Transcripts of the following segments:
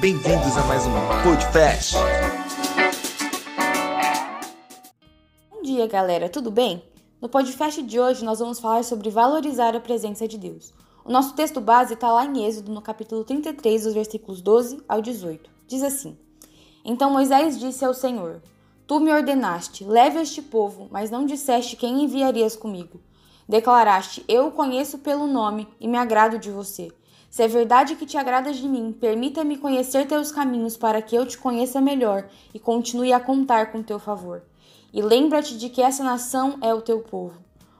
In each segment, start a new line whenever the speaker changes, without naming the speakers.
Bem-vindos a mais um Podcast.
Bom dia, galera, tudo bem? No podcast de hoje nós vamos falar sobre valorizar a presença de Deus. O nosso texto base está lá em Êxodo, no capítulo 33, dos versículos 12 ao 18. Diz assim: Então Moisés disse ao Senhor: Tu me ordenaste, leve este povo, mas não disseste quem enviarias comigo. Declaraste: Eu o conheço pelo nome e me agrado de você. Se é verdade que te agradas de mim, permita-me conhecer teus caminhos para que eu te conheça melhor e continue a contar com teu favor. E lembra-te de que essa nação é o teu povo.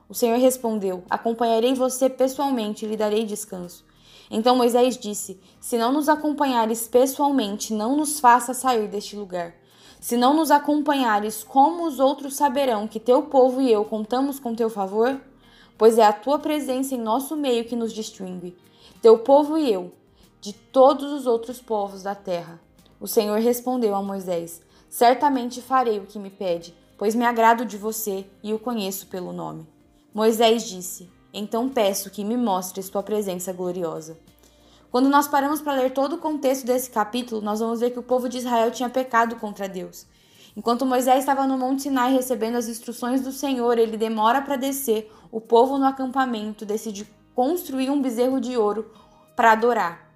O Senhor respondeu: Acompanharei você pessoalmente e lhe darei descanso. Então Moisés disse: Se não nos acompanhares pessoalmente, não nos faça sair deste lugar. Se não nos acompanhares, como os outros saberão que teu povo e eu contamos com teu favor? pois é a tua presença em nosso meio que nos distingue, teu povo e eu, de todos os outros povos da terra. O Senhor respondeu a Moisés: Certamente farei o que me pede, pois me agrado de você e o conheço pelo nome. Moisés disse: Então peço que me mostres tua presença gloriosa. Quando nós paramos para ler todo o contexto desse capítulo, nós vamos ver que o povo de Israel tinha pecado contra Deus. Enquanto Moisés estava no Monte Sinai recebendo as instruções do Senhor, ele demora para descer. O povo no acampamento decide construir um bezerro de ouro para adorar.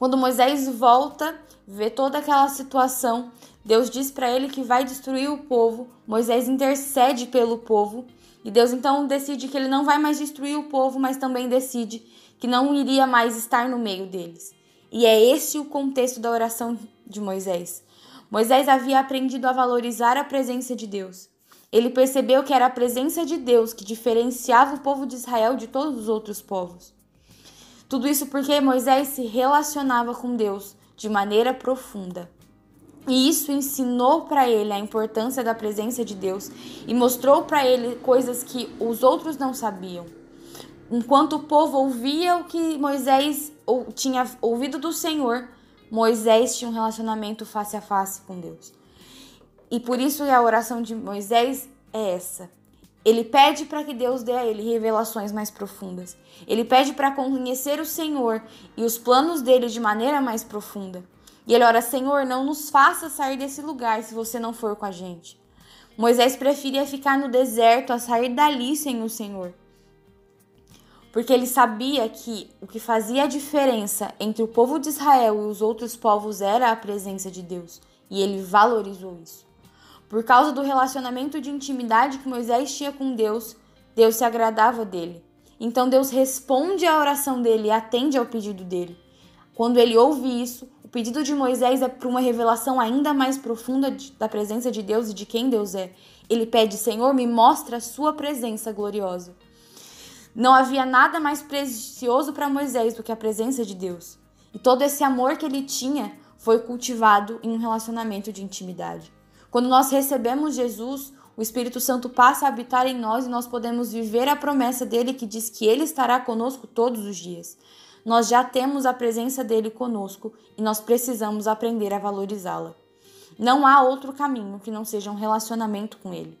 Quando Moisés volta, vê toda aquela situação, Deus diz para ele que vai destruir o povo. Moisés intercede pelo povo e Deus então decide que ele não vai mais destruir o povo, mas também decide que não iria mais estar no meio deles. E é esse o contexto da oração de Moisés. Moisés havia aprendido a valorizar a presença de Deus. Ele percebeu que era a presença de Deus que diferenciava o povo de Israel de todos os outros povos. Tudo isso porque Moisés se relacionava com Deus de maneira profunda. E isso ensinou para ele a importância da presença de Deus e mostrou para ele coisas que os outros não sabiam. Enquanto o povo ouvia o que Moisés tinha ouvido do Senhor, Moisés tinha um relacionamento face a face com Deus. E por isso a oração de Moisés é essa. Ele pede para que Deus dê a ele revelações mais profundas. Ele pede para conhecer o Senhor e os planos dele de maneira mais profunda. E ele ora: Senhor, não nos faça sair desse lugar se você não for com a gente. Moisés preferia ficar no deserto a sair dali sem o Senhor porque ele sabia que o que fazia a diferença entre o povo de Israel e os outros povos era a presença de Deus, e ele valorizou isso. Por causa do relacionamento de intimidade que Moisés tinha com Deus, Deus se agradava dele. Então Deus responde à oração dele e atende ao pedido dele. Quando ele ouve isso, o pedido de Moisés é para uma revelação ainda mais profunda da presença de Deus e de quem Deus é. Ele pede: Senhor, me mostra a sua presença gloriosa. Não havia nada mais precioso para Moisés do que a presença de Deus. E todo esse amor que ele tinha foi cultivado em um relacionamento de intimidade. Quando nós recebemos Jesus, o Espírito Santo passa a habitar em nós e nós podemos viver a promessa dele que diz que ele estará conosco todos os dias. Nós já temos a presença dele conosco e nós precisamos aprender a valorizá-la. Não há outro caminho que não seja um relacionamento com ele.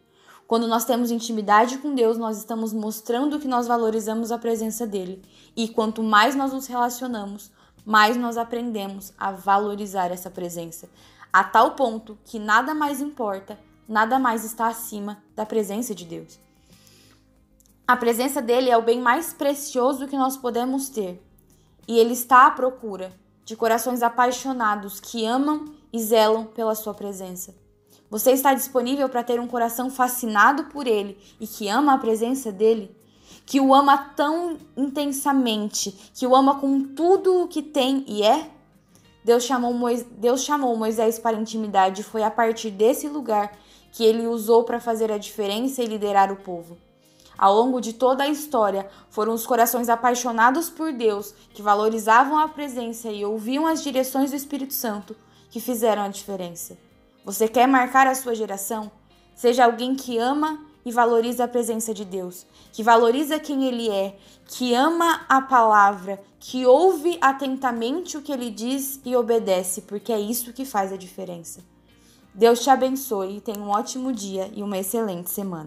Quando nós temos intimidade com Deus, nós estamos mostrando que nós valorizamos a presença dele. E quanto mais nós nos relacionamos, mais nós aprendemos a valorizar essa presença, a tal ponto que nada mais importa, nada mais está acima da presença de Deus. A presença dele é o bem mais precioso que nós podemos ter, e ele está à procura de corações apaixonados que amam e zelam pela sua presença. Você está disponível para ter um coração fascinado por Ele e que ama a presença dele? Que o ama tão intensamente, que o ama com tudo o que tem e é? Deus chamou, Moisés, Deus chamou Moisés para intimidade e foi a partir desse lugar que ele usou para fazer a diferença e liderar o povo. Ao longo de toda a história, foram os corações apaixonados por Deus, que valorizavam a presença e ouviam as direções do Espírito Santo, que fizeram a diferença. Você quer marcar a sua geração? Seja alguém que ama e valoriza a presença de Deus, que valoriza quem Ele é, que ama a palavra, que ouve atentamente o que Ele diz e obedece, porque é isso que faz a diferença. Deus te abençoe, tenha um ótimo dia e uma excelente semana.